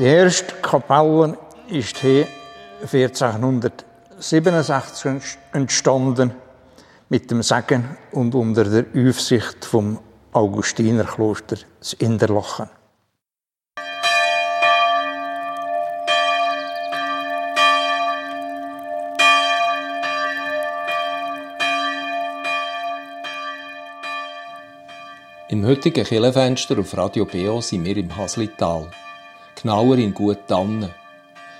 Die erste Kapelle ist hier 1467 entstanden mit dem Segen und unter der Aufsicht vom Augustinerkloster Interlachen. Im heutigen Killenfenster auf Radio BO sind wir im Haslital. Genauer in Gut Tannen.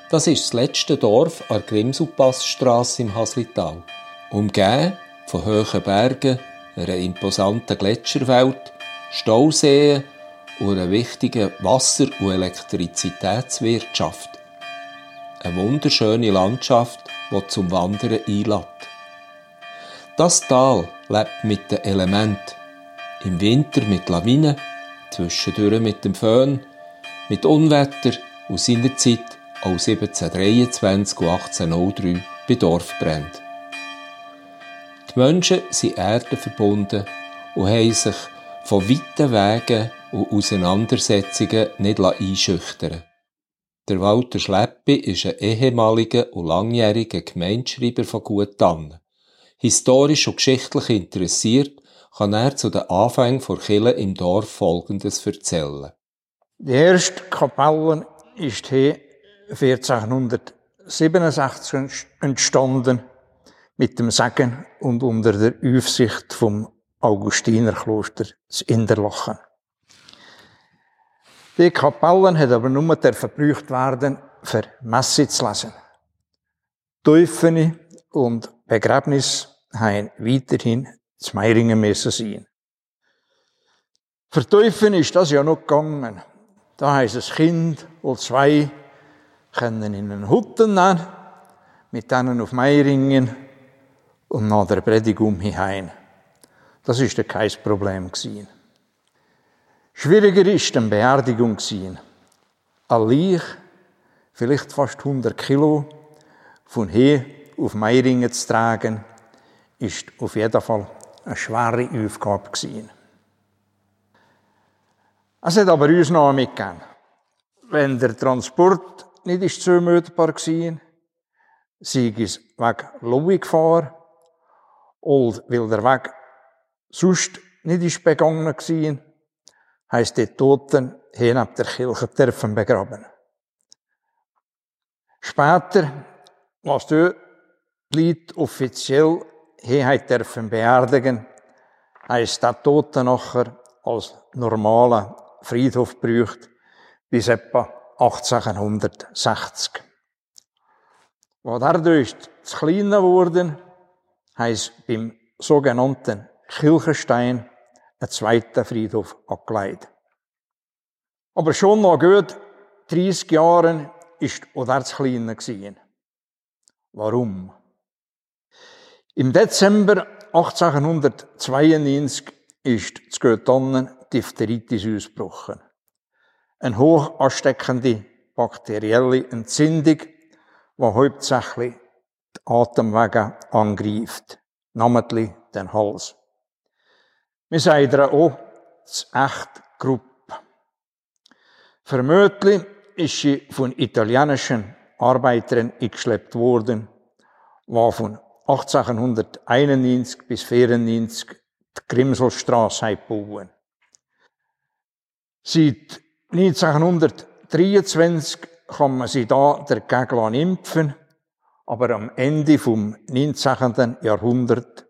Das ist das letzte Dorf an der Grimsupassstrasse im Haslital. Umgeben von hohen Bergen, einer imposanten Gletscherwelt, Stauseen und einer wichtigen Wasser- und Elektrizitätswirtschaft. Eine wunderschöne Landschaft, die zum Wandern einlädt. Das Tal lebt mit den Elementen im Winter mit Lawinen, zwischendurch mit dem Föhn, mit Unwetter und seinerzeit auch 1723 und 1803 bei Dorfbränden. Die Menschen sind erdenverbunden und haben sich von weiten Wegen und Auseinandersetzungen nicht einschüchtern Der Walter Schleppi ist ein ehemaliger und langjähriger Gemeindeschreiber von Guttannen. Historisch und geschichtlich interessiert kann er zu den Anfängen der Kille im Dorf Folgendes erzählen. Die erste Kapelle ist hier 1467 entstanden mit dem Segen und unter der Aufsicht vom Augustinerkloster Interlachen. Die Kapellen hat aber nur verbraucht werden, für Messe zu lesen. Teufel und Begräbnis haben weiterhin zu Meiringen müssen sein. Verteufeln ist das ja noch gegangen. Da heisst es Kind oder zwei können in einen Hutten nehmen, mit denen auf Meiringen und nach der Predigung heim. Das ist kein Problem gewesen. Schwieriger ist die Beerdigung gewesen. Ein Leich, vielleicht fast 100 Kilo, von hier auf Meiringen zu tragen, ist auf jeden Fall eine schwere Aufgabe gewesen. Es hat aber uns noch mitgegeben. Wenn der Transport nicht ist zumutbar war, sei es wegen Lobbygefahr oder weil der Weg sonst nicht ist begangen war, heisst die Toten hier neben der Kirche dürfen begraben. Später, was dort liegt, offiziell hier dürfen beerdigen, heisst der Tote nachher als normaler Friedhof gebraucht, bis etwa 1860. Wo dadurch zu klein geworden, heisst beim sogenannten Kirchenstein ein zweiter Friedhof angelegt. Aber schon nach gut 30 Jahren ist auch der zu klein gewesen. Warum? Im Dezember 1892 ist zu Göttannen Diphtheritis ausgebrochen. Eine hoch ansteckende bakterielle Entzündung, die hauptsächlich die Atemwege angreift, namentlich den Hals. Wir sagen auch das echt Gruppe. Vermutlich ist sie von italienischen Arbeitern eingeschleppt worden, die von 1891 bis 1994 die Grimselstrasse gebaut. Seit 1923 kann man sie da dagegen impfen, aber am Ende vom 19. Jahrhundert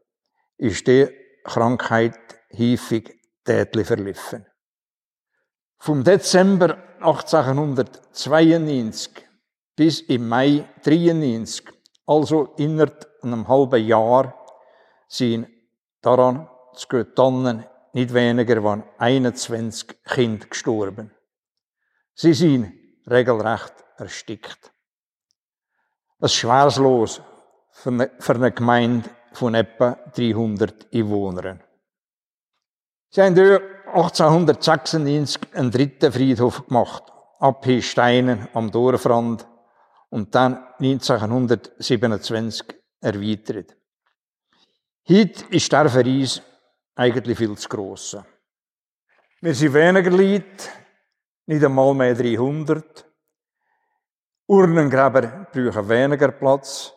ist die Krankheit häufig tätlich verlaufen. Vom Dezember 1892 bis im Mai 1993, also innerhalb einem halben Jahr sind daran zu Göttannen nicht weniger als 21 Kinder gestorben. Sie sind regelrecht erstickt. Das ist schwerslos für eine Gemeinde von etwa 300 Einwohnern. Sie haben dort 1896 einen dritten Friedhof gemacht, ab Steinen am Dorfrand und dann 1927 erweitert. Heute ist der uns eigentlich viel zu gross. Wir sind weniger Leute, nicht einmal mehr 300. Urnengräber brauchen weniger Platz.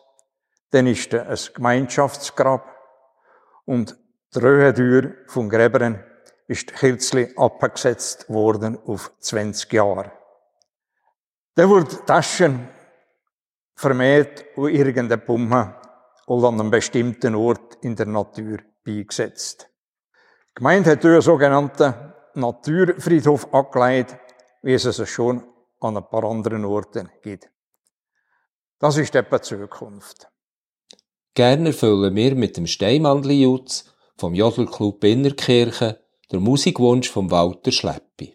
Dann ist da ein Gemeinschaftsgrab. Und die Röhentür vom Gräbern ist kürzlich abgesetzt worden auf 20 Jahre. Dann wurde Taschen vermehrt an irgendeine Pumme oder an einem bestimmten Ort in der Natur beigesetzt. Die Gemeinde hat einen sogenannten Naturfriedhof angelegt, wie es es schon an ein paar anderen Orten gibt. Das ist etwa die Zukunft. Gerne erfüllen wir mit dem Steinmandli-Jutz vom Jodelclub Innerkirche der Musikwunsch von Walter Schleppi.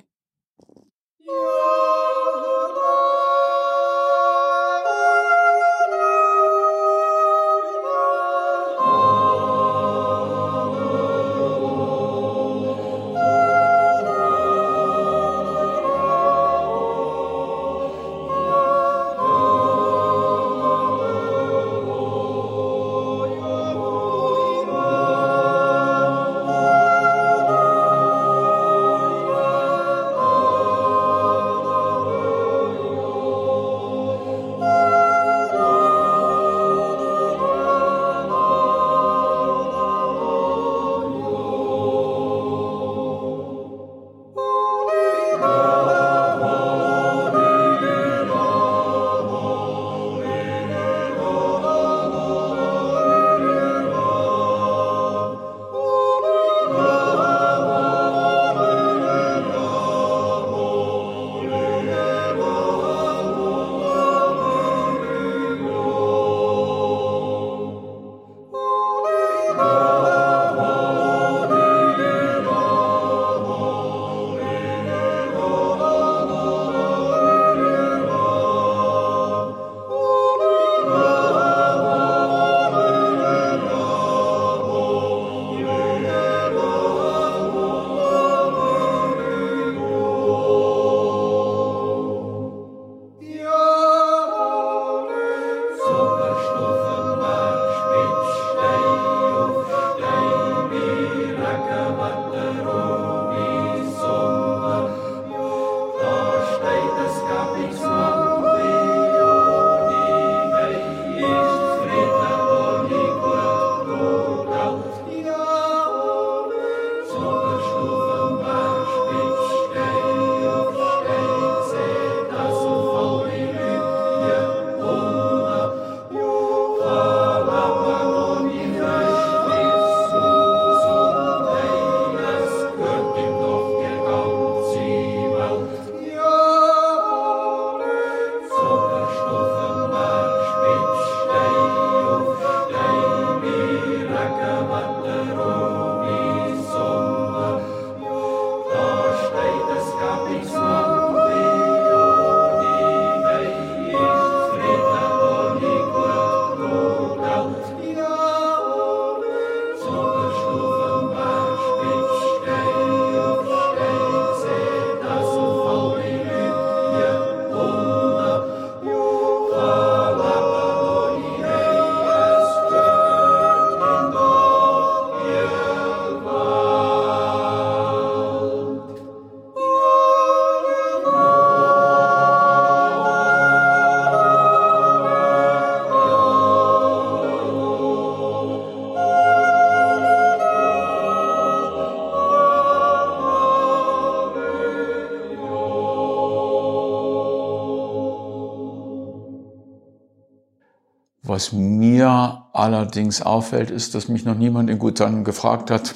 Was mir allerdings auffällt, ist, dass mich noch niemand in Gutan gefragt hat,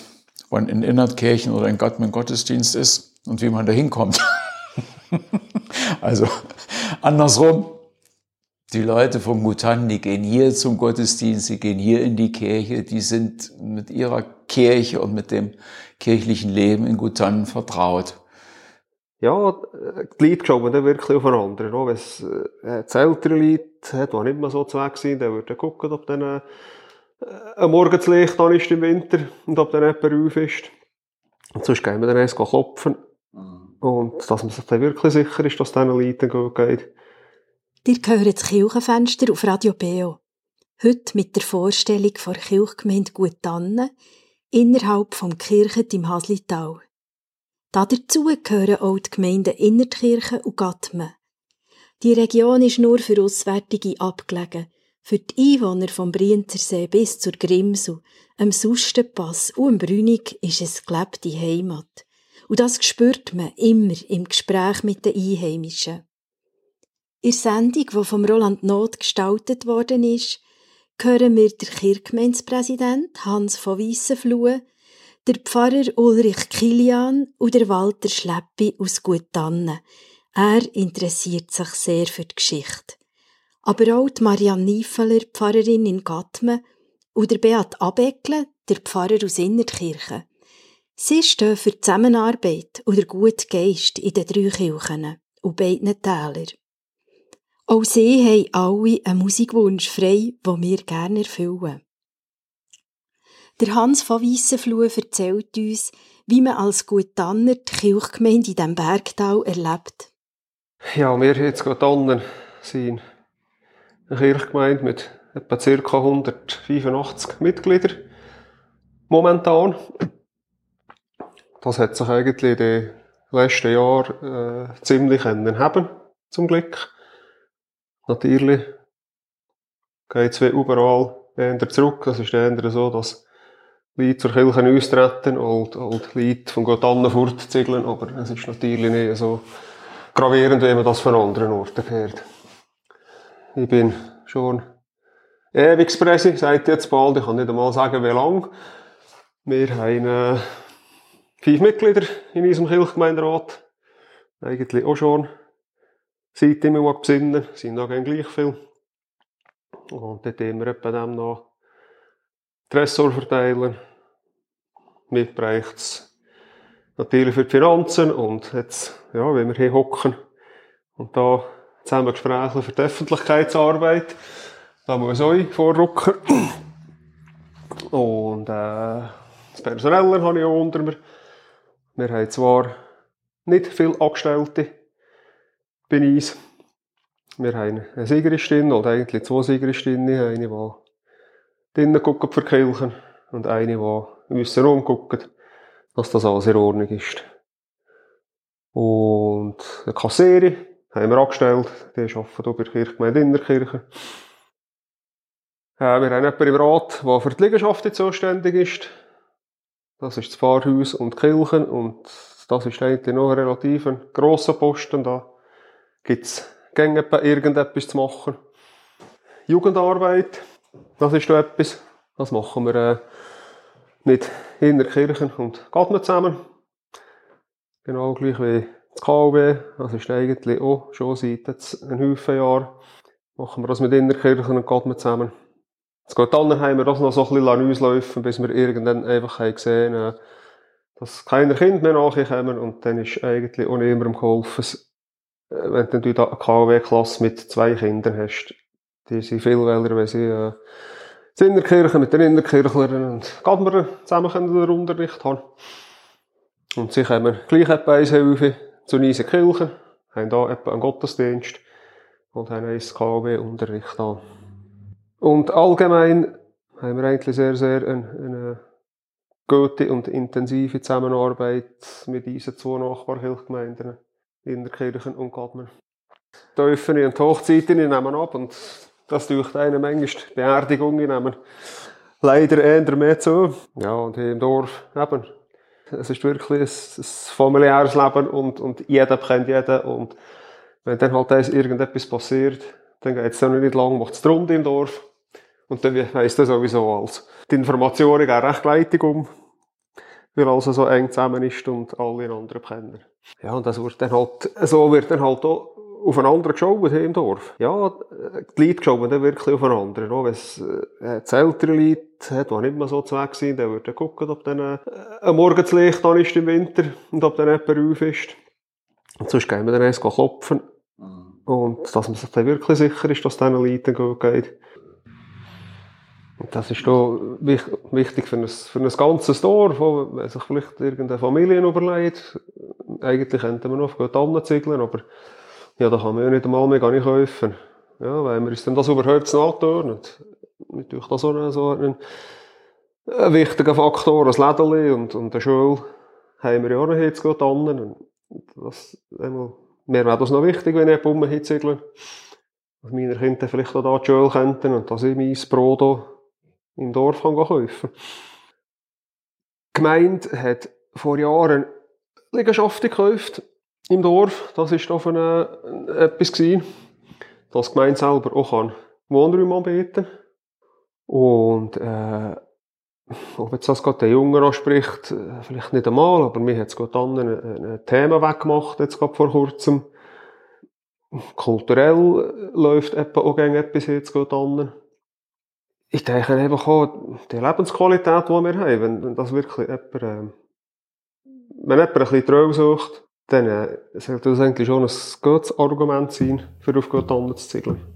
wann in Innertkirchen oder in Gottman Gottesdienst ist und wie man da hinkommt. also andersrum, die Leute vom Gutan, die gehen hier zum Gottesdienst, die gehen hier in die Kirche, die sind mit ihrer Kirche und mit dem kirchlichen Leben in Gutan vertraut ja, die Leute glauben dann wirklich aufeinander. Wenn es äh, das ältere Leute hat, die nicht mehr so zu Weg sind, dann würde gucken, ob dann äh, ein Morgenslicht an ist im Winter und ob dann jemand auf ist. Und sonst gehen wir dann erst klopfen. Mhm. Und dass man sich dann wirklich sicher ist, dass es diesen Leuten gut geht. Ihr gehört das Kirchenfenster auf Radio Beo. Heute mit der Vorstellung von der Kirchgemeinde Gutanne innerhalb vom Kirchen im Haslital. Dazu gehören auch die Gemeinden Innertkirchen und Gatmen. Die Region ist nur für Auswärtige abgelegen. Für die Einwohner vom Brienzersee bis zur Grimsel, am Sustenpass und am Brünig ist es gelebte Heimat. Und das spürt man immer im Gespräch mit den Einheimischen. In der Sendung, die vom Roland Not gestaltet worden ist, hören wir den Kirchgemeindepräsident Hans von Weissenfluh, der Pfarrer Ulrich Kilian und der Walter Schleppi aus Guttannen. Er interessiert sich sehr für die Geschichte. Aber auch die Marianne Niefeler, Pfarrerin in Gatmen, und der Beat Abeckle, der Pfarrer aus Innertkirchen. Sie stehen für die Zusammenarbeit und den guten Geist in den drei Kirchen und beiden Tälern. Auch sie haben alle einen Musikwunsch frei, den wir gerne erfüllen. Der Hans von Weissenfluh erzählt uns, wie man als Gutanner die Kirchgemeinde in diesem Bergtal erlebt. Ja, wir jetzt Gutanner sind eine Kirchgemeinde mit etwa ca. 185 Mitgliedern momentan. Das hat sich eigentlich in den letzten Jahren äh, ziemlich haben, zum Glück. Natürlich geht es überall eher zurück. Es ist eher so, dass Leute zur Kirche austreten und, und Leute von Gott an fortziegeln, aber es ist natürlich nicht so gravierend, wie man das von anderen Orten hört. Ich bin schon Ewigspresse, seit jetzt bald, ich kann nicht einmal sagen, wie lang. Wir haben äh, fünf Mitglieder in unserem Kirchgemeinderat. Eigentlich auch schon seit ich mich besinnen sind noch gleich viel. Und dort haben wir etwa dem noch Tresor verteilen. Mit es natürlich für die Finanzen und jetzt, ja, wenn wir hier hocken und da zusammen Gespräche für die Öffentlichkeitsarbeit, da muss euch vorrücken. Und äh, das Personelle habe ich auch unter mir. Wir haben zwar nicht viele Angestellte, bei uns. Wir haben eine Siegeristin, oder eigentlich zwei Siegeristinnen. Eine, die drinnen guckt für Kirchen und eine, die müssen rumgucken, dass das alles in Ordnung ist. Und eine Kassierin haben wir angestellt, die arbeitet hier bei der Kirchgemeinde Innerkirche. Äh, wir haben jemanden im Rat, der für die Liegenschaft zuständig ist. Das ist das Pfarrhaus und die Kirchen und das ist eigentlich noch ein relativ grosser Posten da gibt es irgendetwas zu machen. Jugendarbeit, das ist da etwas. Das machen wir äh, mit Innerkirchen und Gatmen zusammen. Genau gleich wie das KOB. Das ist eigentlich auch schon seit jetzt ein Haufen Jahren. Machen wir das mit Innerkirchen und Gatmen zusammen. Es geht dann haben wir das noch so ein bisschen auslaufen, bis wir irgendwann einfach gesehen haben, äh, dass keine Kinder mehr nachkommen und dann ist eigentlich auch niemandem geholfen, äh, wenn du eine KW-Klasse mit zwei Kindern hast, die sind viel wälder, wenn sie äh, in Innerkirche mit den Innerkirchlern und Gadmer zusammen können den Unterricht haben. Und sie kommen gleich etwa eins Hilfe zu unseren Kirchen, haben da etwa einen Gottesdienst und haben einen KW-Unterricht an. Und allgemein haben wir eigentlich sehr, sehr eine, eine gute und intensive Zusammenarbeit mit unseren zwei Nachbarkirchgemeinden in der Kirche und Gadmen. Die Öffnen und Hochzeiten nehmen ab und das durch eine Menge Beerdigungen nehmen leider eher mehr zu. Ja, und hier im Dorf eben. Es ist wirklich ein, ein familiäres Leben und, und jeder kennt jeden und wenn dann halt irgendetwas passiert, dann geht es dann nicht lang, macht es rund im Dorf und dann heisst das sowieso alles. Die Informationen gehen recht leitig um, weil alles so eng zusammen ist und alle anderen kennen. Ja, und das wird dann halt, so wird dann halt auch aufeinander geschaut hier im Dorf. Ja, die Leute schauen dann wirklich aufeinander. Wenn es äh, ältere Leute hat, die nicht mehr so zu weg sind, dann wird dann gucken, ob dann äh, ein Morgenslicht an ist im Winter und ob dann jemand auf ist. Und sonst gehen wir dann erst klopfen. Und dass man sich dann wirklich sicher ist, dass es diesen Leuten gut geht. Das ist da wichtig für ein, für ein ganzes Dorf, wenn sich vielleicht irgendeine Familie überlegt. Eigentlich könnte man noch auf Tannen ziegeln, aber ja, da kann man ja nicht einmal mehr gar nicht kaufen. Ja, weil wir uns dann das überhaupt. Und natürlich das auch so ein, ein wichtiger Faktor, ein Lädeli und, und eine Schule haben wir ja auch noch jetzt gut an. Das einmal Mir wäre das noch wichtig, wenn ich Bumme hinziegle. Dass meine Kinder vielleicht auch da die Schule könnten und dass ich mein Brot hier im Dorf kann kaufen kann. Die Gemeinde hat vor Jahren Liegenschaften gekauft im Dorf. Das war doch eine, etwas gewesen, dass die Gemeinde selber auch kann Wohnräume anbieten Und äh, ob jetzt das gerade der Junge anspricht, äh, vielleicht nicht einmal, aber mir hat es gerade dann ein Thema weggemacht, jetzt gerade vor kurzem. Kulturell läuft auch gegen etwas jetzt gerade an. Ich denke einfach auch, die Lebensqualität, die wir haben, wenn, wenn das wirklich jemand, äh, wenn jemand ein bisschen Traum sucht, dann äh, sollte das eigentlich schon ein gutes Argument sein, für auf Gott zu ziegeln.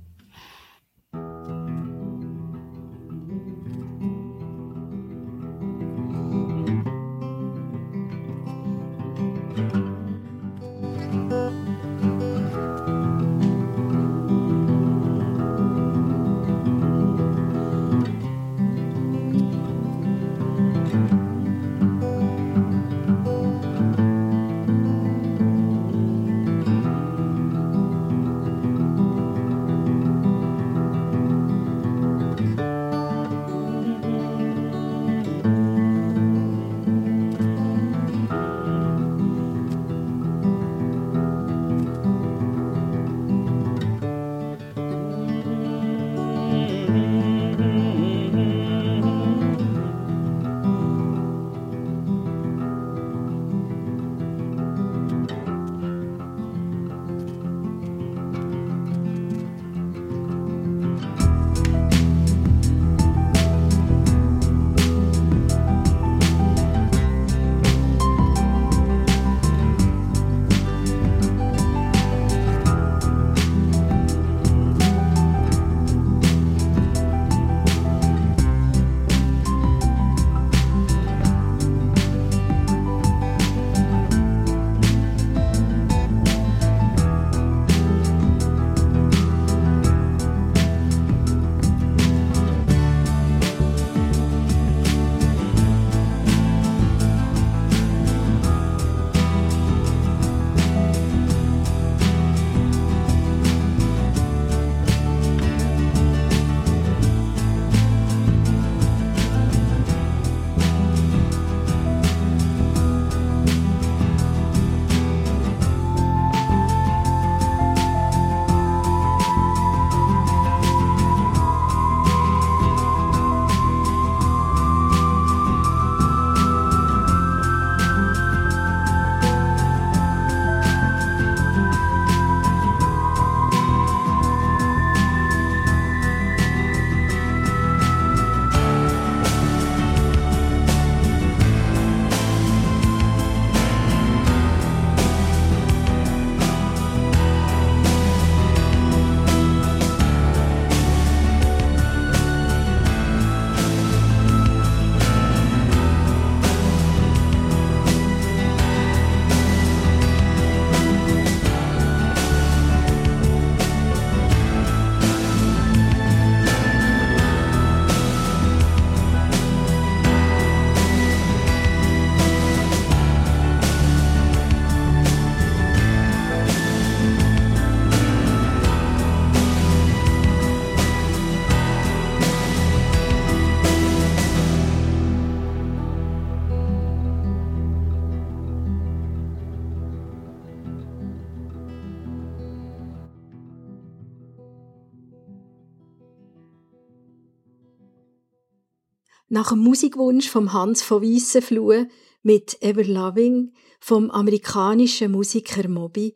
Nach dem Musikwunsch von Hans von Weissenfluh mit Ever Loving vom amerikanischen Musiker Moby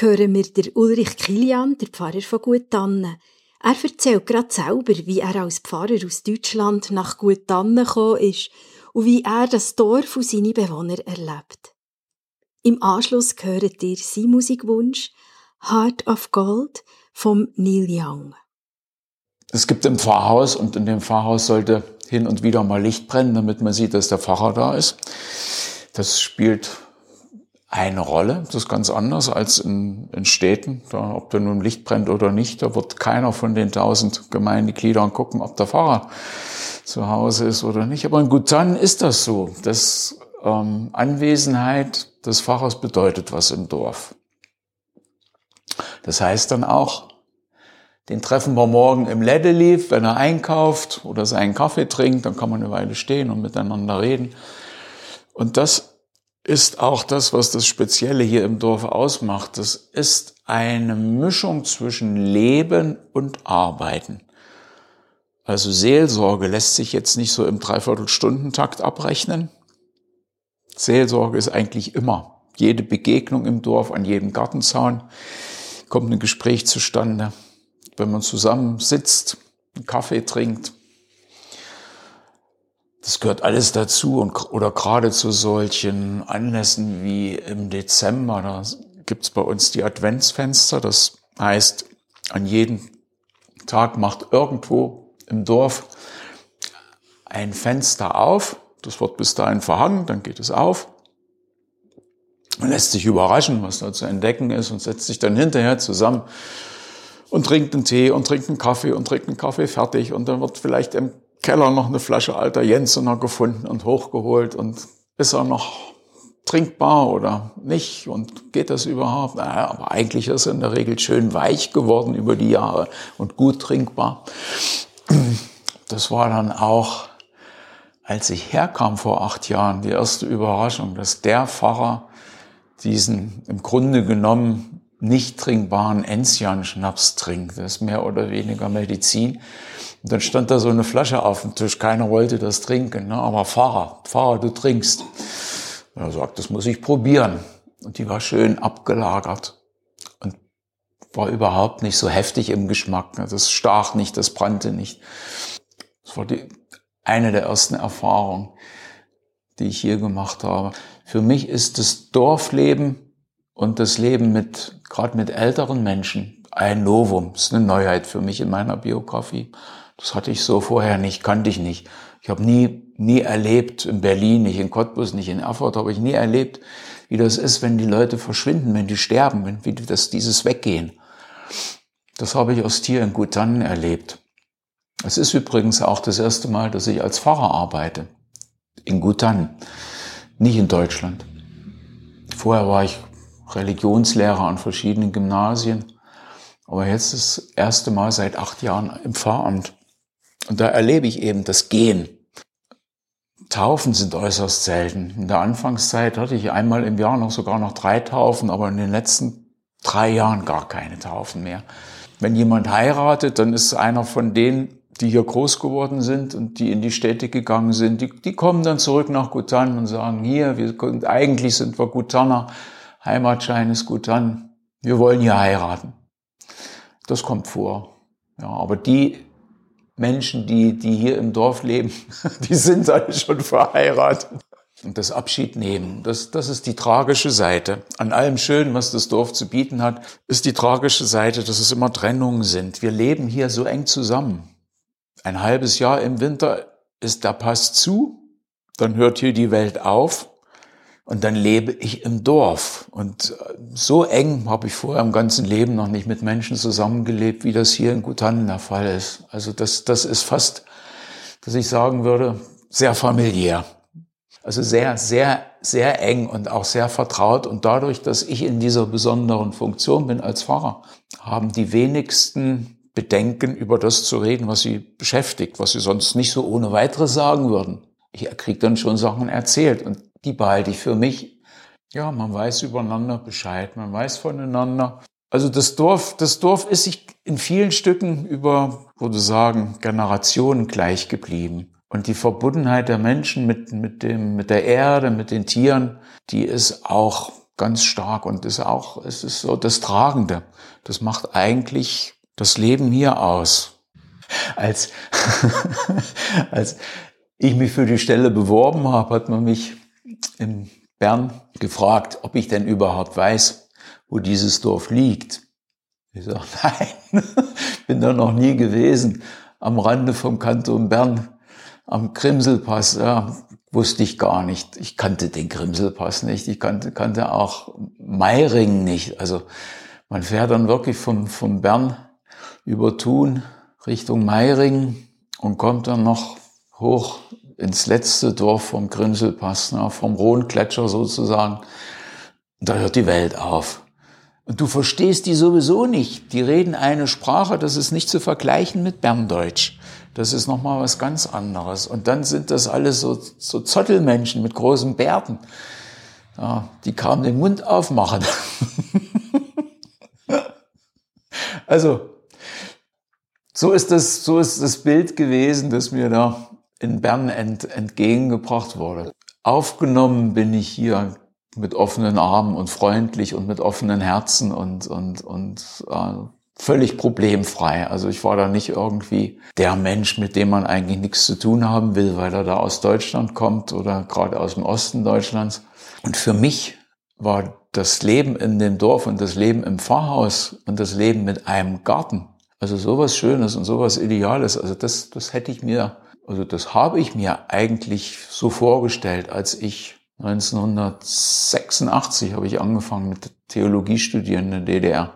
hören wir der Ulrich Kilian, der Pfarrer von Guttannen. Er erzählt gerade selber, wie er als Pfarrer aus Deutschland nach Guttannen gekommen ist und wie er das Dorf und seine Bewohner erlebt. Im Anschluss höret ihr sein Musikwunsch Heart of Gold vom Neil Young. Es gibt ein Pfarrhaus und in dem Pfarrhaus sollte hin und wieder mal Licht brennen, damit man sieht, dass der Pfarrer da ist. Das spielt eine Rolle. Das ist ganz anders als in, in Städten. Da, ob da nun Licht brennt oder nicht, da wird keiner von den tausend Gemeindegliedern gucken, ob der Pfarrer zu Hause ist oder nicht. Aber in Gutan ist das so. Das ähm, Anwesenheit des Pfarrers bedeutet was im Dorf. Das heißt dann auch, den treffen wir morgen im Lädeli, wenn er einkauft oder seinen Kaffee trinkt, dann kann man eine Weile stehen und miteinander reden. Und das ist auch das, was das Spezielle hier im Dorf ausmacht. Das ist eine Mischung zwischen Leben und Arbeiten. Also Seelsorge lässt sich jetzt nicht so im Dreiviertelstundentakt abrechnen. Seelsorge ist eigentlich immer. Jede Begegnung im Dorf, an jedem Gartenzaun kommt ein Gespräch zustande wenn man zusammen sitzt, einen Kaffee trinkt. Das gehört alles dazu und, oder gerade zu solchen Anlässen wie im Dezember, da gibt's bei uns die Adventsfenster. Das heißt, an jedem Tag macht irgendwo im Dorf ein Fenster auf. Das wird bis dahin verhangen, dann geht es auf. Man lässt sich überraschen, was da zu entdecken ist und setzt sich dann hinterher zusammen und trinkt einen Tee und trinkt einen Kaffee und trinkt einen Kaffee fertig und dann wird vielleicht im Keller noch eine Flasche alter Jensener gefunden und hochgeholt und ist er noch trinkbar oder nicht und geht das überhaupt? Naja, aber eigentlich ist er in der Regel schön weich geworden über die Jahre und gut trinkbar. Das war dann auch, als ich herkam vor acht Jahren, die erste Überraschung, dass der Pfarrer diesen im Grunde genommen nicht trinkbaren Enzian-Schnaps trinkt. Das ist mehr oder weniger Medizin. Und dann stand da so eine Flasche auf dem Tisch. Keiner wollte das trinken. Ne? Aber Pfarrer, Pfarrer, du trinkst. er sagt, das muss ich probieren. Und die war schön abgelagert und war überhaupt nicht so heftig im Geschmack. Ne? Das stach nicht, das brannte nicht. Das war die, eine der ersten Erfahrungen, die ich hier gemacht habe. Für mich ist das Dorfleben und das Leben mit, gerade mit älteren Menschen, ein Novum. Ist eine Neuheit für mich in meiner Biografie. Das hatte ich so vorher nicht, kannte ich nicht. Ich habe nie, nie erlebt, in Berlin, nicht in Cottbus, nicht in Erfurt, habe ich nie erlebt, wie das ist, wenn die Leute verschwinden, wenn die sterben, wenn, wie das, dieses Weggehen. Das habe ich erst hier in Gutannen erlebt. Es ist übrigens auch das erste Mal, dass ich als Pfarrer arbeite. In Gutannen. Nicht in Deutschland. Vorher war ich Religionslehrer an verschiedenen Gymnasien. Aber jetzt das erste Mal seit acht Jahren im Pfarramt. Und da erlebe ich eben das Gehen. Taufen sind äußerst selten. In der Anfangszeit hatte ich einmal im Jahr noch sogar noch drei Taufen, aber in den letzten drei Jahren gar keine Taufen mehr. Wenn jemand heiratet, dann ist einer von denen, die hier groß geworden sind und die in die Städte gegangen sind, die, die kommen dann zurück nach Gutan und sagen, hier, wir, eigentlich sind wir Gutaner, Heimatschein ist gut dann, wir wollen hier heiraten. Das kommt vor. Ja, aber die Menschen, die, die hier im Dorf leben, die sind alle schon verheiratet. Und das Abschied nehmen, das, das ist die tragische Seite. An allem Schönen, was das Dorf zu bieten hat, ist die tragische Seite, dass es immer Trennungen sind. Wir leben hier so eng zusammen. Ein halbes Jahr im Winter ist der Pass zu, dann hört hier die Welt auf und dann lebe ich im Dorf. Und äh, so eng habe ich vorher im ganzen Leben noch nicht mit Menschen zusammengelebt, wie das hier in Gutannen der Fall ist. Also das, das ist fast, dass ich sagen würde, sehr familiär. Also sehr, sehr, sehr eng und auch sehr vertraut. Und dadurch, dass ich in dieser besonderen Funktion bin als Pfarrer, haben die wenigsten Bedenken, über das zu reden, was sie beschäftigt, was sie sonst nicht so ohne weiteres sagen würden. Ich kriege dann schon Sachen erzählt. Und die behalte ich für mich. Ja, man weiß übereinander Bescheid, man weiß voneinander. Also das Dorf, das Dorf ist sich in vielen Stücken über, würde sagen, Generationen gleich geblieben. Und die Verbundenheit der Menschen mit, mit dem, mit der Erde, mit den Tieren, die ist auch ganz stark und ist auch, es ist so das Tragende. Das macht eigentlich das Leben hier aus. Als, als ich mich für die Stelle beworben habe, hat man mich in Bern gefragt, ob ich denn überhaupt weiß, wo dieses Dorf liegt. Ich sage, nein, bin da noch nie gewesen. Am Rande vom Kanton Bern, am Grimselpass, ja, wusste ich gar nicht. Ich kannte den Grimselpass nicht. Ich kannte, kannte auch Meiring nicht. Also man fährt dann wirklich vom, vom Bern über Thun Richtung Meiring und kommt dann noch hoch ins letzte Dorf vom Grimselpass, ne, vom Rhongletscher sozusagen. Da hört die Welt auf. Und du verstehst die sowieso nicht. Die reden eine Sprache, das ist nicht zu vergleichen mit Berndeutsch. Das ist nochmal was ganz anderes. Und dann sind das alles so, so Zottelmenschen mit großen Bärten. Ja, die kaum den Mund aufmachen. also, so ist das, so ist das Bild gewesen, das mir da in Bern ent, entgegengebracht wurde. Aufgenommen bin ich hier mit offenen Armen und freundlich und mit offenen Herzen und, und, und äh, völlig problemfrei. Also ich war da nicht irgendwie der Mensch, mit dem man eigentlich nichts zu tun haben will, weil er da aus Deutschland kommt oder gerade aus dem Osten Deutschlands. Und für mich war das Leben in dem Dorf und das Leben im Pfarrhaus und das Leben mit einem Garten, also sowas Schönes und sowas Ideales, also das, das hätte ich mir, also das habe ich mir eigentlich so vorgestellt, als ich 1986 habe ich angefangen mit Theologie studieren in der DDR.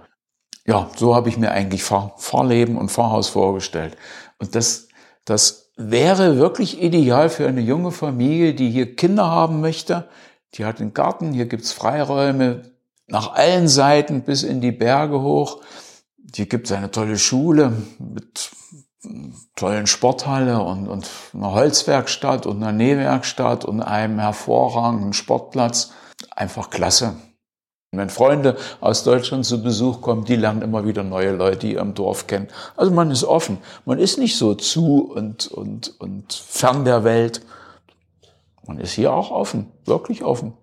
Ja, so habe ich mir eigentlich Fahr Fahrleben und Fahrhaus vorgestellt. Und das, das wäre wirklich ideal für eine junge Familie, die hier Kinder haben möchte. Die hat einen Garten, hier gibt's Freiräume nach allen Seiten bis in die Berge hoch. Hier gibt's eine tolle Schule mit tollen Sporthalle und, und einer Holzwerkstatt und einer Nähwerkstatt und einem hervorragenden Sportplatz. Einfach klasse. wenn Freunde aus Deutschland zu Besuch kommen, die lernen immer wieder neue Leute die im Dorf kennen. Also man ist offen. Man ist nicht so zu und, und, und fern der Welt. Man ist hier auch offen, wirklich offen.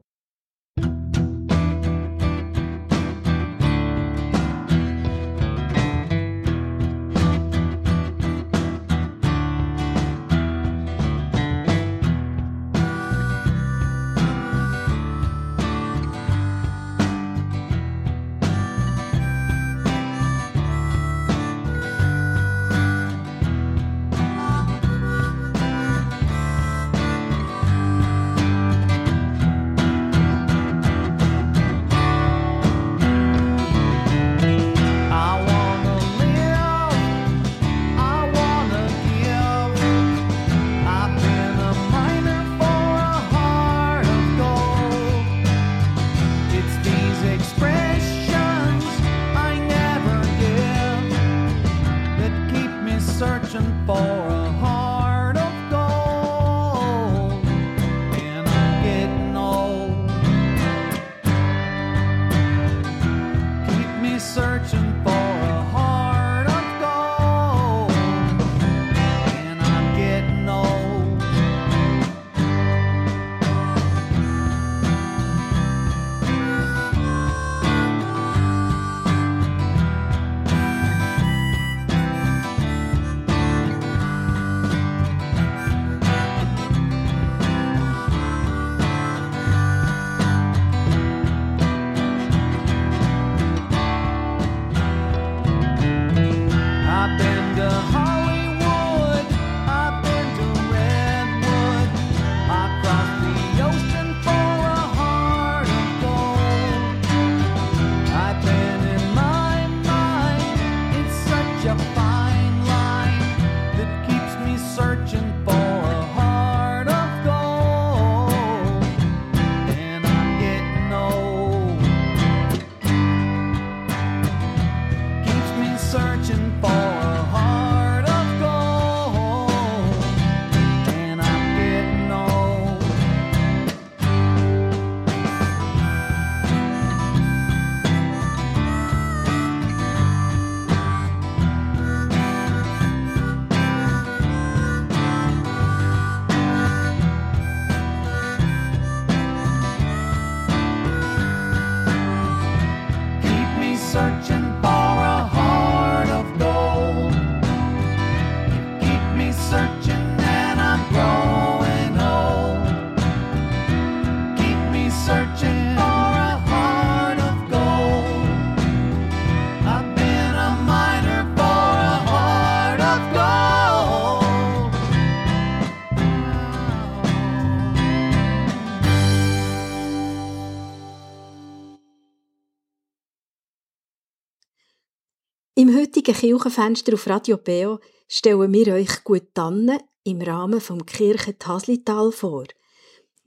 Im heutigen Kirchenfenster auf Radio Beo stellen wir euch gut Tannen im Rahmen vom Kirchen Haslital vor.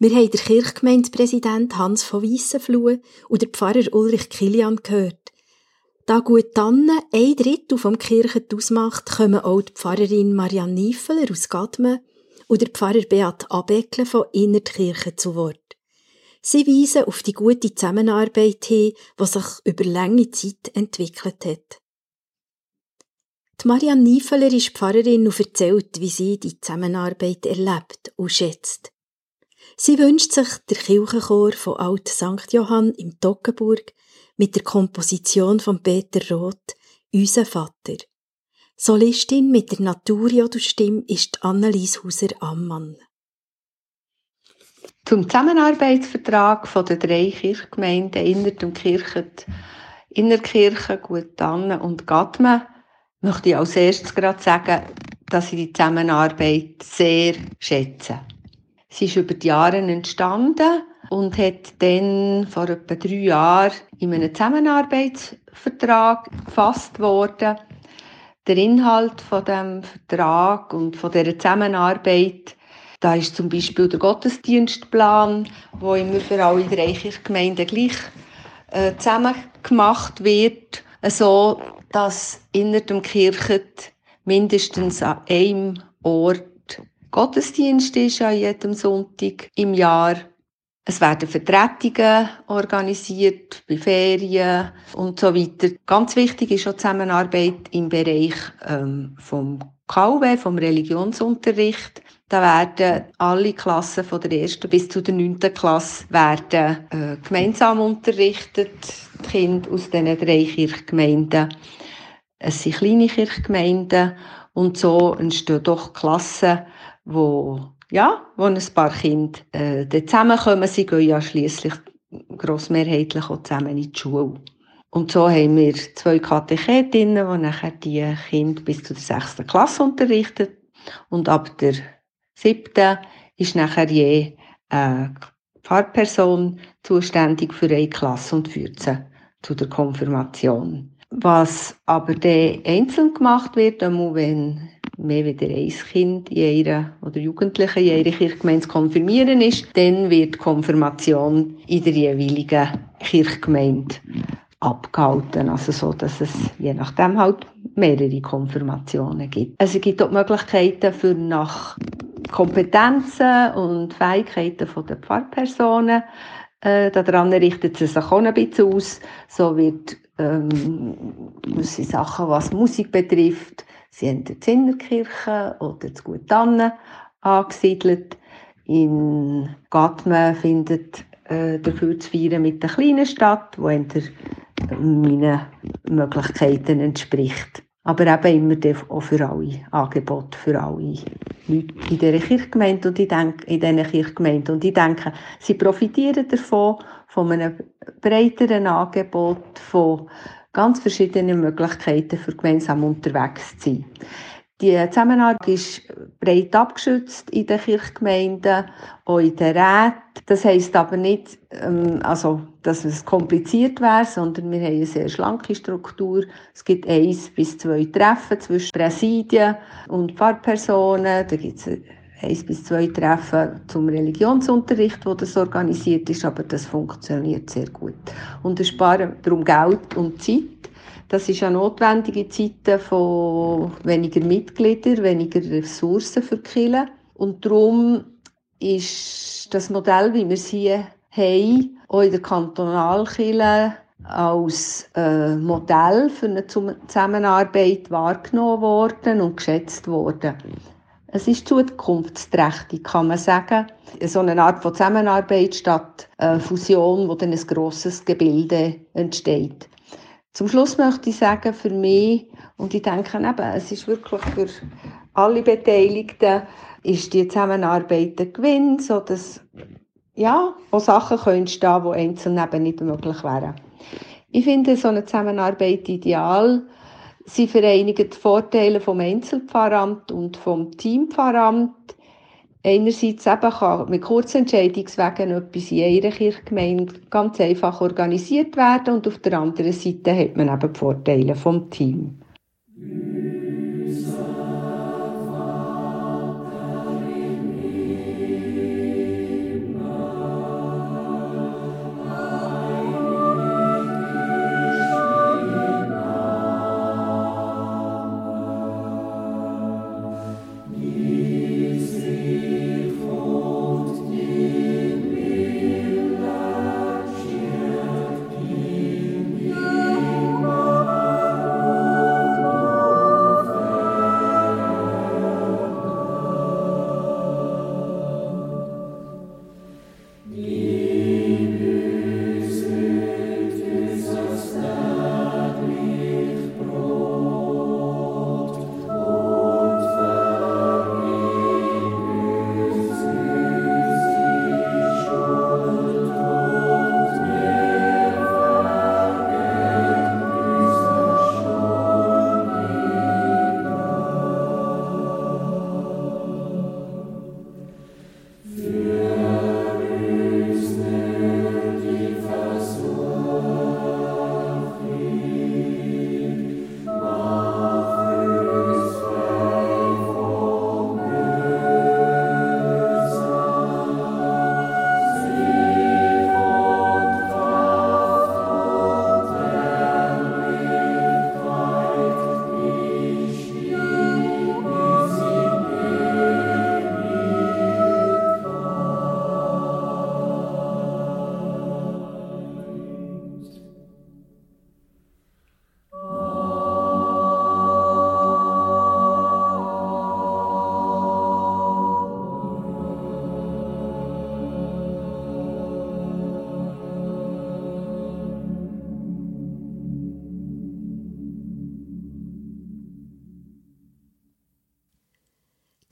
Wir haben den Kirchgemeindepräsident Hans von Weissenfluh und den Pfarrer Ulrich Kilian gehört. Da gut dann ein Drittel vom Kirchen ausmacht, kommen auch die Pfarrerin Marianne Niefeler aus Gadmen und der Pfarrer Beat Abeckle von Innertkirche zu Wort. Sie weisen auf die gute Zusammenarbeit hin, die sich über lange Zeit entwickelt hat. Marianne Niefeler ist Pfarrerin und erzählt, wie sie die Zusammenarbeit erlebt und schätzt. Sie wünscht sich der Kirchenchor von Alt St. Johann im Toggenburg mit der Komposition von Peter Roth, Unser Vater. Solistin mit der Naturjodo-Stimme ist Annelies Hauser-Ammann. Zum Zusammenarbeitsvertrag von der drei Kirchgemeinden Innert und Kirchen, Innerkirche, Gutanne und Gatmen möchte ich als erstes gerade sagen, dass ich die Zusammenarbeit sehr schätze. Sie ist über die Jahre entstanden und hat dann vor etwa drei Jahren in einem Zusammenarbeitsvertrag gefasst worden. Der Inhalt von dem Vertrag und von der Zusammenarbeit, da ist zum Beispiel der Gottesdienstplan, wo immer für alle drei Kirchgemeinden gleich äh, zusammen gemacht wird, so dass inner dem Kirchen mindestens an einem Ort Gottesdienst ist an jedem Sonntag im Jahr. Es werden Vertretungen organisiert bei Ferien und so weiter. Ganz wichtig ist auch die Zusammenarbeit im Bereich ähm, vom KW, vom Religionsunterricht. Da werden alle Klassen von der ersten bis zu der neunten Klasse werden äh, gemeinsam unterrichtet. Die Kinder aus diesen drei Kirchgemeinden. Es sind kleine Kirchgemeinden und so entstehen doch Klassen, wo, ja, wo ein paar Kinder äh, zusammenkommen. Sie gehen ja schließlich grossmehrheitlich auch zusammen in die Schule. Und so haben wir zwei Katechetinnen, die nachher die Kinder bis zur sechsten Klasse unterrichten. Und ab der siebten ist nachher je eine Pfarrperson zuständig für eine Klasse und führt sie zu der Konfirmation. Was aber dann einzeln gemacht wird, wenn mehr wie ein Kind in ihrer, oder Jugendliche in ihrer Kirchgemeinde konfirmieren ist, dann wird die Konfirmation in der jeweiligen Kirchgemeinde abgehalten. Also so, dass es je nachdem halt mehrere Konfirmationen gibt. Also es gibt auch Möglichkeiten für nach Kompetenzen und Fähigkeiten der Pfarrpersonen. Äh, daran richtet es sich auch ein bisschen aus. So wird ähm, sind Sachen, was Musik betrifft, Sie haben die Zinnerkirche oder das Gutannen angesiedelt. In Gatmen findet äh, der feiern mit der kleinen Stadt, wo meinen Möglichkeiten entspricht. Aber eben immer auch für alle Angebote, für alle Leute in dieser Kirchgemeinde und ich denke, in diesen Kirchgemeinden. Und ich denke, sie profitieren davon, von einem breiteren Angebot, von ganz verschiedenen Möglichkeiten für gemeinsam unterwegs zu sein. Die Zusammenarbeit ist breit abgeschützt in den Kirchgemeinden, auch in den Räten. Das heisst aber nicht, ähm, also, dass es kompliziert wäre, sondern wir haben eine sehr schlanke Struktur. Es gibt eins bis zwei Treffen zwischen Präsidien und Pfarrpersonen. Da gibt es eins bis zwei Treffen zum Religionsunterricht, wo das organisiert ist, aber das funktioniert sehr gut. Und wir sparen darum Geld und Zeit. Das ist ja notwendige Zeiten von weniger Mitgliedern, weniger Ressourcen für die Kirche. Und darum ist das Modell, wie wir es hier haben, auch in der Kantonalkirche als äh, Modell für eine Zusammenarbeit wahrgenommen worden und geschätzt worden. Es ist zukunftsträchtig, kann man sagen. So eine Art von Zusammenarbeit statt äh, Fusion, wo dann ein grosses Gebilde entsteht. Zum Schluss möchte ich sagen, für mich, und ich denke eben, es ist wirklich für alle Beteiligten, ist die Zusammenarbeit ein Gewinn, sodass ja, auch Sachen können entstehen, die einzeln eben nicht möglich wären. Ich finde so eine Zusammenarbeit ideal, Sie vereinigen die Vorteile vom Einzelpfarramt und vom Teampfarramt. Einerseits eben kann mit Kurzentscheidungswegen etwas in einer Kirchgemeinde ganz einfach organisiert werden und auf der anderen Seite hat man eben die Vorteile vom Team.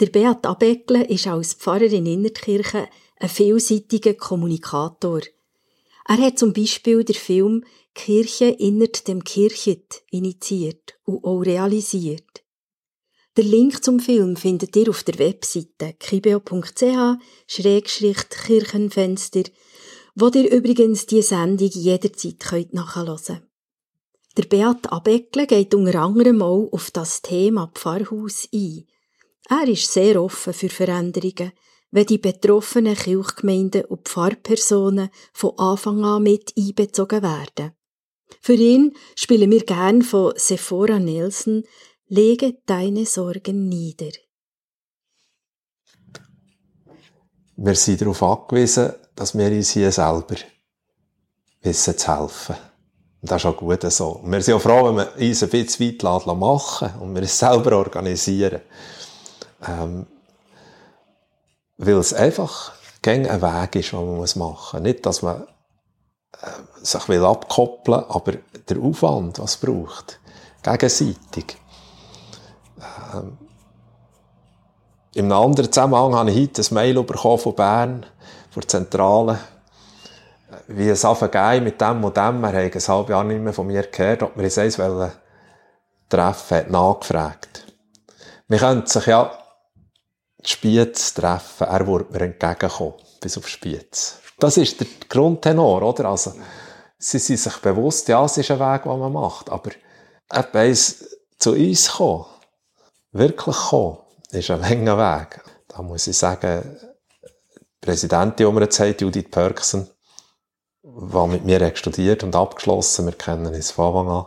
Der Beat Abeckle ist als Pfarrer in Innertkirche ein vielseitiger Kommunikator. Er hat zum Beispiel den Film Kirche innert dem Kirchet initiiert und auch realisiert. Der Link zum Film findet ihr auf der Webseite kibeo.ch-kirchenfenster, wo ihr übrigens die Sendung jederzeit könnt. Der Beat Abeckle geht unter anderem auch auf das Thema Pfarrhaus ein er ist sehr offen für Veränderungen, wenn die betroffenen Kirchgemeinden und Pfarrpersonen von Anfang an mit einbezogen werden. Für ihn spielen wir gern von Sephora Nelson Lege deine Sorgen nieder. Wir sind darauf angewiesen, dass wir uns hier selber wissen zu helfen. Und das ist auch gut so. Und wir sind auch froh, wenn wir uns ein bisschen weit machen und wir es selber organisieren. Ähm, weil es einfach gäng ein Weg ist, den man machen muss. Nicht, dass man äh, sich will abkoppeln aber der Aufwand, was es braucht, gegenseitig. Ähm, einem anderen Zusammenhang habe ich heute ein Mail bekommen von Bern, von der Zentrale, wie es anfängt mit dem und dem. Er hat ein halbes Jahr nicht mehr von mir gehört, ob wir uns eins treffen hat nachgefragt. Wir könnten sich ja Spiez treffen, er würde mir entgegenkommen, bis auf Spiez. Das ist der Grundtenor, oder? Also, sie sind sich bewusst, ja, es ist ein Weg, den man macht, aber etwas zu uns kommen, wirklich kommen, ist ein langer Weg. Da muss ich sagen, die Präsidentin, jetzt hat, Judith Pörksen, die mit mir studiert und abgeschlossen, wir kennen uns von Anfang an,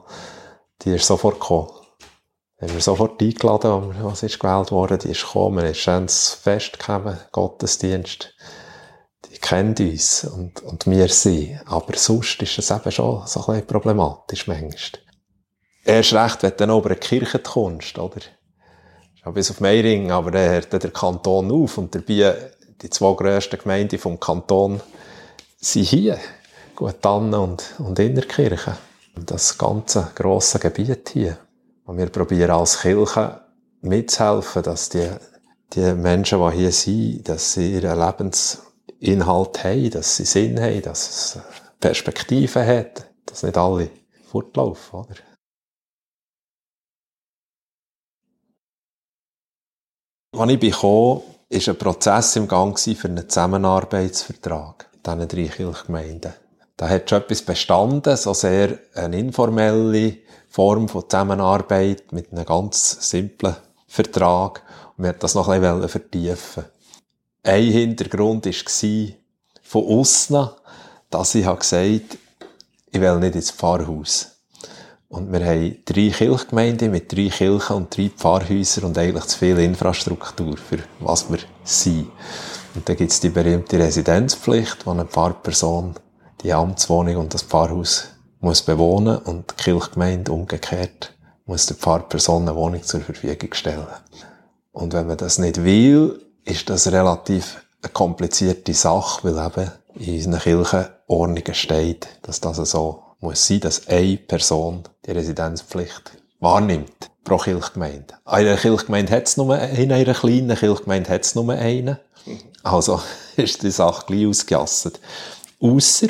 die ist sofort gekommen haben wir sofort eingeladen, was ist gewählt worden, die ist gekommen, ist ein Fest gekommen, Gottesdienst. Die kennt uns und, und wir sie. Aber sonst ist es eben schon so ein bisschen problematisch manchmal. Erst recht, wenn du dann über eine Kirche kommst, oder? Ja, bis auf Meiring, aber dann hört der Kanton auf und dabei die zwei grössten Gemeinden vom Kanton sind hier. Gut, Tannen und, und Innerkirche. Das ganze grosse Gebiet hier. Und wir probieren als Kirche mitzuhelfen, dass die, die Menschen, die hier sind, dass sie ihren Lebensinhalt haben, dass sie Sinn haben, dass es Perspektiven hat, dass nicht alle fortlaufen, oder? Als ich kam, war ein Prozess im Gang für einen Zusammenarbeitsvertrag mit diesen drei Kirchgemeinden. Da hat schon etwas bestanden, so sehr eine informelle Form von Zusammenarbeit mit einem ganz simplen Vertrag. Und wir wollten das noch ein bisschen vertiefen. Ein Hintergrund war von aussen, dass ich gesagt habe, ich will nicht ins Pfarrhaus. Und wir haben drei Kirchgemeinden mit drei Kirchen und drei Pfarrhäusern und eigentlich zu viel Infrastruktur, für was wir sind. Und dann gibt es die berühmte Residenzpflicht, wo eine Pfarrperson die Amtswohnung und das Pfarrhaus muss bewohnen und die Kirchgemeinde umgekehrt muss der Pfarrperson eine Wohnung zur Verfügung stellen. Und wenn man das nicht will, ist das relativ eine komplizierte Sache, weil eben in unseren Kirchenordnungen steht, dass das so muss sein, dass eine Person die Residenzpflicht wahrnimmt pro Kirchgemeinde. In einer Kirchgemeinde hat es nur in einer kleinen Kirchgemeinde hat es nur einen. Also ist die Sache gleich ausgejasset. Ausser,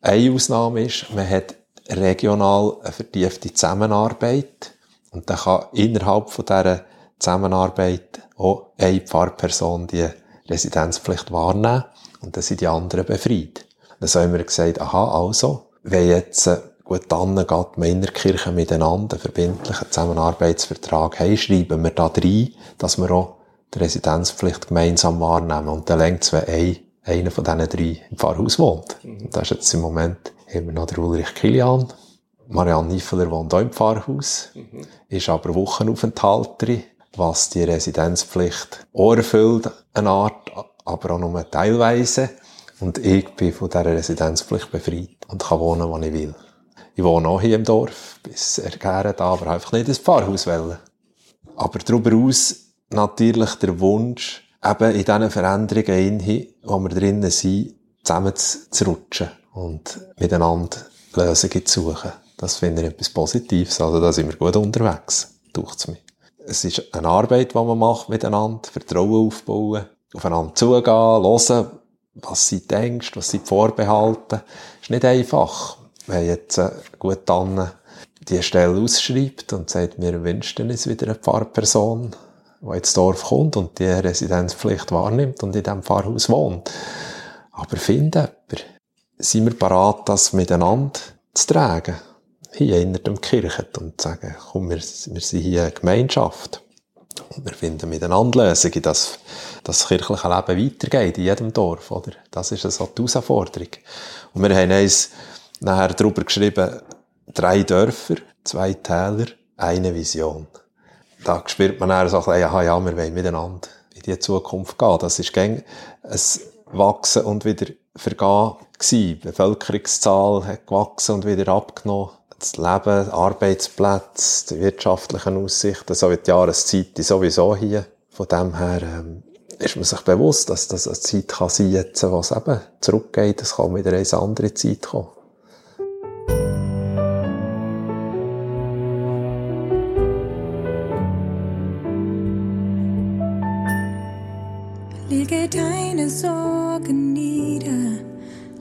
eine Ausnahme ist, man hat regional eine vertiefte Zusammenarbeit. Und dann kann innerhalb von dieser Zusammenarbeit auch eine Pfarrperson die Residenzpflicht wahrnehmen. Und dann sind die anderen befreit. Dann haben wir gesagt, aha, also, wenn jetzt, äh, gut, dann geht man in der Kirche miteinander einen verbindlichen Zusammenarbeitsvertrag haben, schreiben wir da rein, dass wir auch die Residenzpflicht gemeinsam wahrnehmen. Und dann längt es, wenn ein, einer von diesen drei im Pfarrhaus wohnt. Und das ist jetzt im Moment haben wir noch den Ulrich Kilian. Marianne Niffeler wohnt auch im Pfarrhaus, mhm. ist aber Wochenaufenthalterin, was die Residenzpflicht auch erfüllt, eine Art, aber auch nur teilweise. Und ich bin von dieser Residenzpflicht befreit und kann wohnen, wo ich will. Ich wohne auch hier im Dorf, bis gerne da, aber einfach nicht ins Pfarrhaus wollen. Aber darüber hinaus natürlich der Wunsch, eben in diesen Veränderungen hin, wo wir drinnen sind, zusammen zu rutschen und miteinander Lösungen zu suchen. Das finde ich etwas Positives. Also da sind wir gut unterwegs, es mir. Es ist eine Arbeit, die man macht miteinander, Vertrauen aufbauen, aufeinander zugehen, hören, was sie denkst, was sie Vorbehalte. Ist nicht einfach. Wenn jetzt äh, gut dann die Stelle ausschreibt und sagt, wir wünschen uns wieder eine Pfarrperson, die ins Dorf kommt und die Residenzpflicht wahrnimmt und in diesem Pfarrhaus wohnt. Aber finden jemanden. Sind wir bereit, das miteinander zu tragen? Hier in der Kirche und zu sagen, komm, wir, wir sind hier eine Gemeinschaft. Und wir finden miteinander Lösungen, dass das kirchliche Leben weitergeht in jedem Dorf, oder? Das ist so die Herausforderung. Und wir haben uns nachher darüber geschrieben, drei Dörfer, zwei Täler, eine Vision. Da spürt man dann so ein bisschen, ja, ja, wir wollen miteinander in die Zukunft gehen. Das ist gäng ein Wachsen und wieder Vergehen gewesen. Die Bevölkerungszahl hat gewachsen und wieder abgenommen. Das Leben, Arbeitsplätze, die wirtschaftlichen Aussichten, so wie die Jahreszeit sowieso hier. Von dem her, ähm, ist man sich bewusst, dass das eine Zeit kann sein kann, wo es eben zurückgeht. Es kann wieder eine andere Zeit kommen. Sorgen nieder,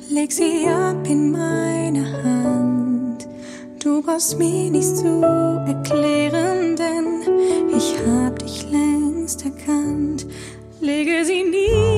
leg sie ab in meine Hand. Du brauchst mir nicht zu erklären, denn ich hab dich längst erkannt. Lege sie nieder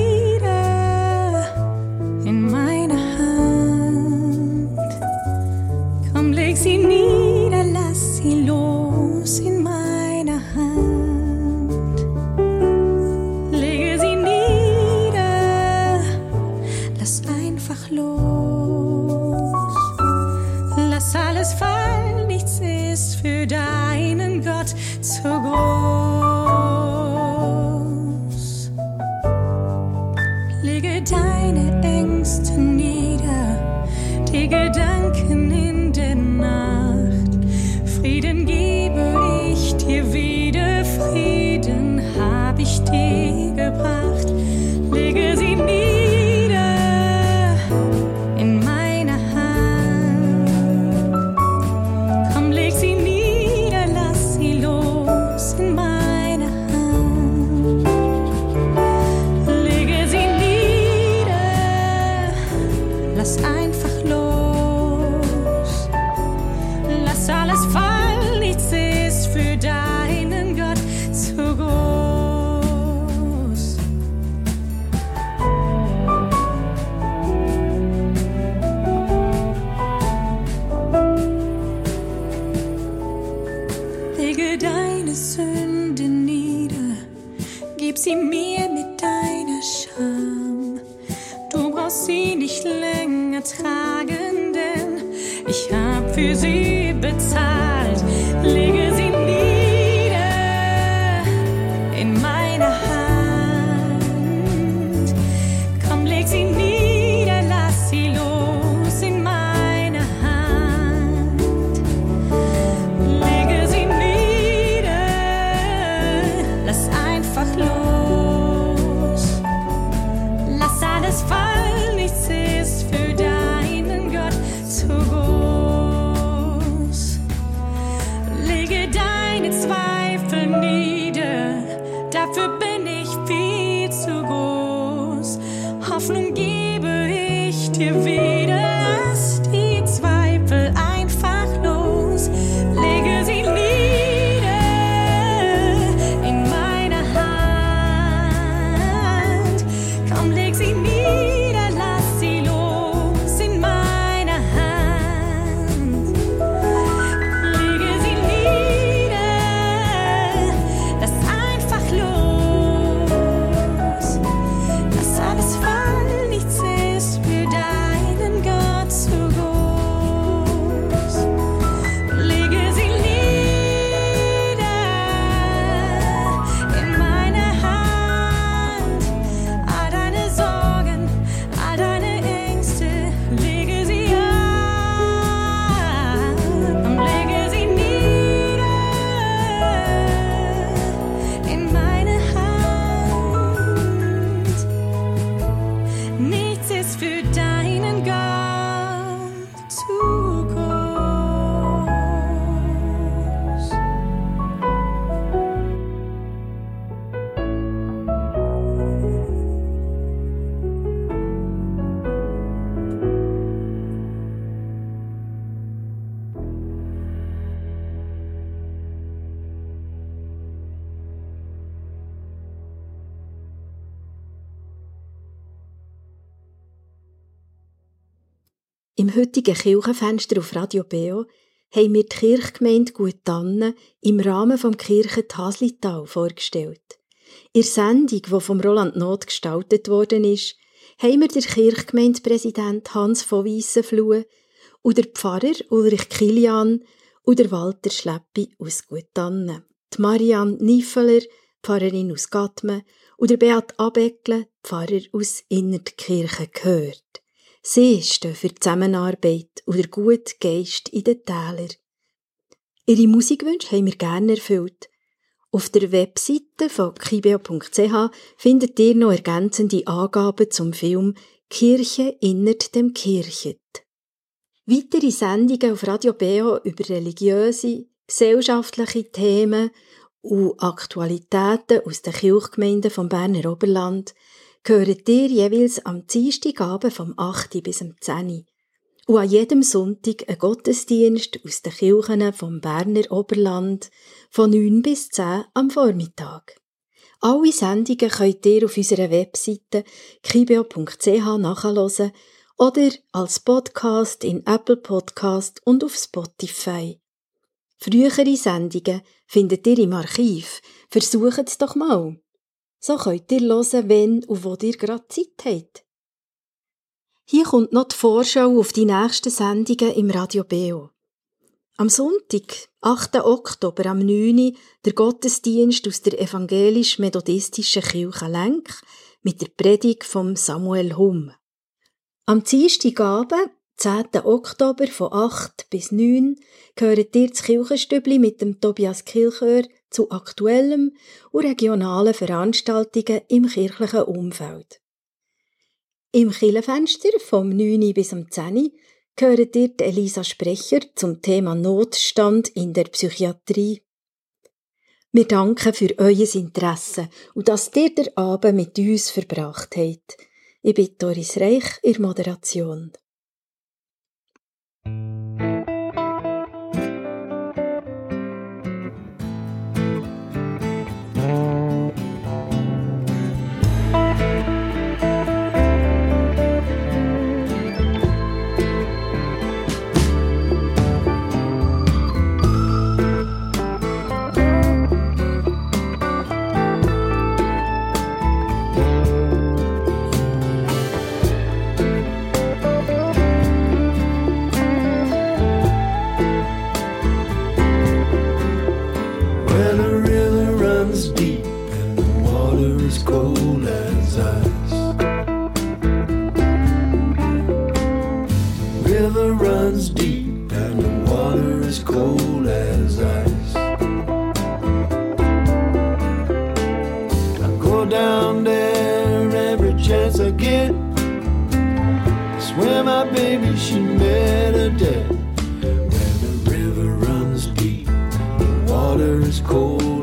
Deine Sünde nieder, gib sie mir mit deiner Scham. Du brauchst sie nicht länger tragen, denn ich hab für sie bezahlt. Lege deinen Gott Im heutigen Kirchenfenster auf Radio Beo haben wir die Kirchgemeinde Gutanne im Rahmen vom Kirchen Haslital vorgestellt. In der Sendung, die vom Roland Not gestaltet worden ist, haben wir den Kirchgemeindepräsident Hans von Weissenfluh und der Pfarrer Ulrich Kilian und der Walter Schleppi aus Gutanne, die Marianne Niefeler, Pfarrerin aus Gatmen und Beat Abeckle, Pfarrer aus Innertkirchen gehört. Sie stehen für die Zusammenarbeit und der gute Geist in den Tälern. Ihre Musikwünsche haben wir gerne erfüllt. Auf der Webseite von kibeo.ch findet ihr noch ergänzende Angaben zum Film Kirche innert dem Kirchet. Weitere Sendungen auf Radio Beo über religiöse, gesellschaftliche Themen und Aktualitäten aus den Kirchgemeinden vom Berner Oberland gehört ihr jeweils am Dienstagabend vom 8. bis am 10. Und an jedem Sonntag ein Gottesdienst aus den Kirchen vom Berner Oberland von 9 bis 10 am Vormittag. Alle Sendungen könnt ihr auf unserer Webseite kibeo.ch nachhören oder als Podcast in Apple Podcast und auf Spotify. Frühere Sendungen findet ihr im Archiv. Versucht es doch mal. So könnt ihr hören, wenn und wo ihr gerade Zeit habt. Hier kommt noch die Vorschau auf die nächsten Sendungen im Radio Beo. Am Sonntag, 8. Oktober am 9. der Gottesdienst aus der evangelisch-methodistischen Kirche Lenk mit der Predigt vom Samuel Hum. Am Dienstagabend, 10. Oktober von 8 bis 9 gehört ihr das Kirchenstübli mit dem Tobias Kilchör zu aktuellem und regionalen Veranstaltungen im kirchlichen Umfeld. Im Kirchenfenster vom 9. bis am 10. gehört ihr Elisa Sprecher zum Thema Notstand in der Psychiatrie. Wir danken für euer Interesse und dass ihr den Abend mit uns verbracht habt. Ich bin Doris Reich in Moderation. Chance I get. Swear my baby she met a death. When the river runs deep the water is cold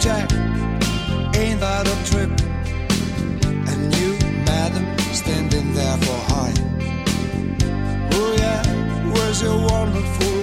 Jack, ain't that a trip? And you, madam, standing there for high. Oh yeah, where's your wonderful